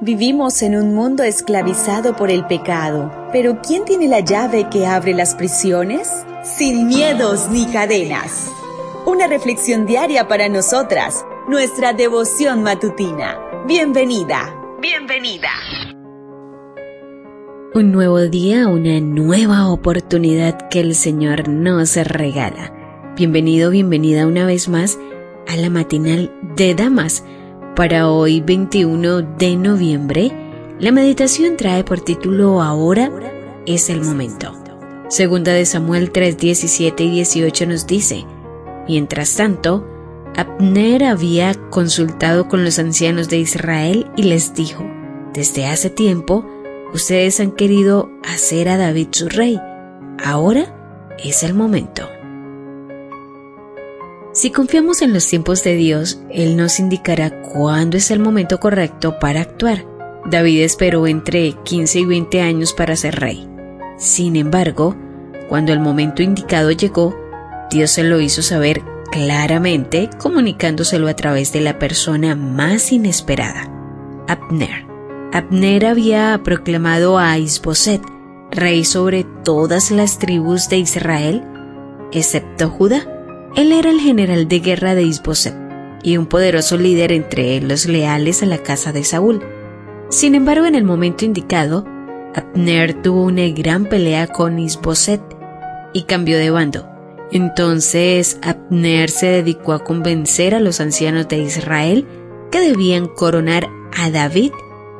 Vivimos en un mundo esclavizado por el pecado, pero ¿quién tiene la llave que abre las prisiones? Sin miedos ni cadenas. Una reflexión diaria para nosotras, nuestra devoción matutina. Bienvenida, bienvenida. Un nuevo día, una nueva oportunidad que el Señor nos regala. Bienvenido, bienvenida una vez más a la matinal de Damas para hoy 21 de noviembre, la meditación trae por título Ahora es el momento. Segunda de Samuel 3, 17 y 18 nos dice, Mientras tanto, Abner había consultado con los ancianos de Israel y les dijo, Desde hace tiempo, ustedes han querido hacer a David su rey. Ahora es el momento. Si confiamos en los tiempos de Dios, Él nos indicará cuándo es el momento correcto para actuar. David esperó entre 15 y 20 años para ser rey. Sin embargo, cuando el momento indicado llegó, Dios se lo hizo saber claramente, comunicándoselo a través de la persona más inesperada, Abner. Abner había proclamado a Isboset rey sobre todas las tribus de Israel, excepto Judá. Él era el general de guerra de Isboset y un poderoso líder entre los leales a la casa de Saúl. Sin embargo, en el momento indicado, Abner tuvo una gran pelea con Isboset y cambió de bando. Entonces Abner se dedicó a convencer a los ancianos de Israel que debían coronar a David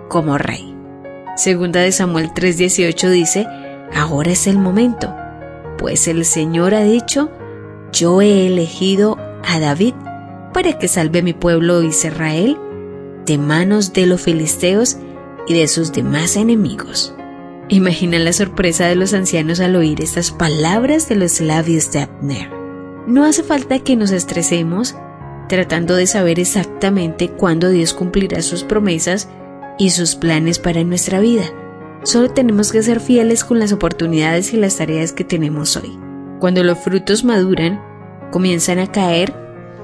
como rey. Segunda de Samuel 3:18 dice, ahora es el momento, pues el Señor ha dicho, yo he elegido a David para que salve mi pueblo Israel de manos de los filisteos y de sus demás enemigos. Imagina la sorpresa de los ancianos al oír estas palabras de los labios de Abner. No hace falta que nos estresemos tratando de saber exactamente cuándo Dios cumplirá sus promesas y sus planes para nuestra vida. Solo tenemos que ser fieles con las oportunidades y las tareas que tenemos hoy. Cuando los frutos maduran, comienzan a caer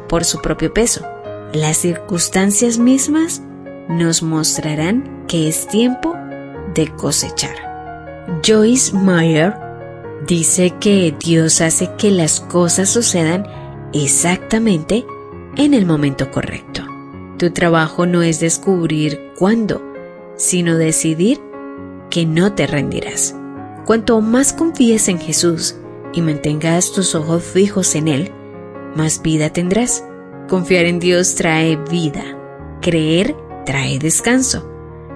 por su propio peso. Las circunstancias mismas nos mostrarán que es tiempo de cosechar. Joyce Meyer dice que Dios hace que las cosas sucedan exactamente en el momento correcto. Tu trabajo no es descubrir cuándo, sino decidir que no te rendirás. Cuanto más confíes en Jesús, y mantengas tus ojos fijos en Él, más vida tendrás. Confiar en Dios trae vida, creer trae descanso.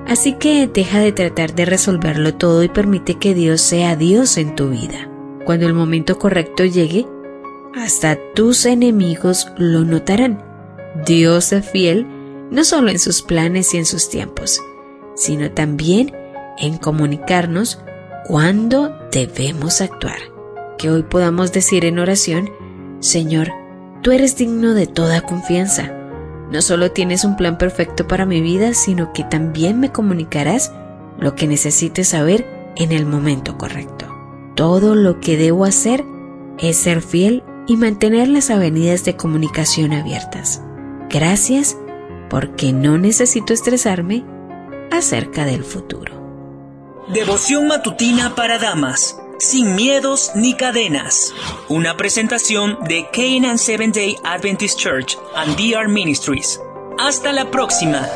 Así que deja de tratar de resolverlo todo y permite que Dios sea Dios en tu vida. Cuando el momento correcto llegue, hasta tus enemigos lo notarán. Dios es fiel no solo en sus planes y en sus tiempos, sino también en comunicarnos cuándo debemos actuar que hoy podamos decir en oración, Señor, tú eres digno de toda confianza. No solo tienes un plan perfecto para mi vida, sino que también me comunicarás lo que necesites saber en el momento correcto. Todo lo que debo hacer es ser fiel y mantener las avenidas de comunicación abiertas. Gracias porque no necesito estresarme acerca del futuro. Devoción matutina para damas sin miedos ni cadenas. Una presentación de Canaan Seventh Day Adventist Church and DR Ministries. Hasta la próxima.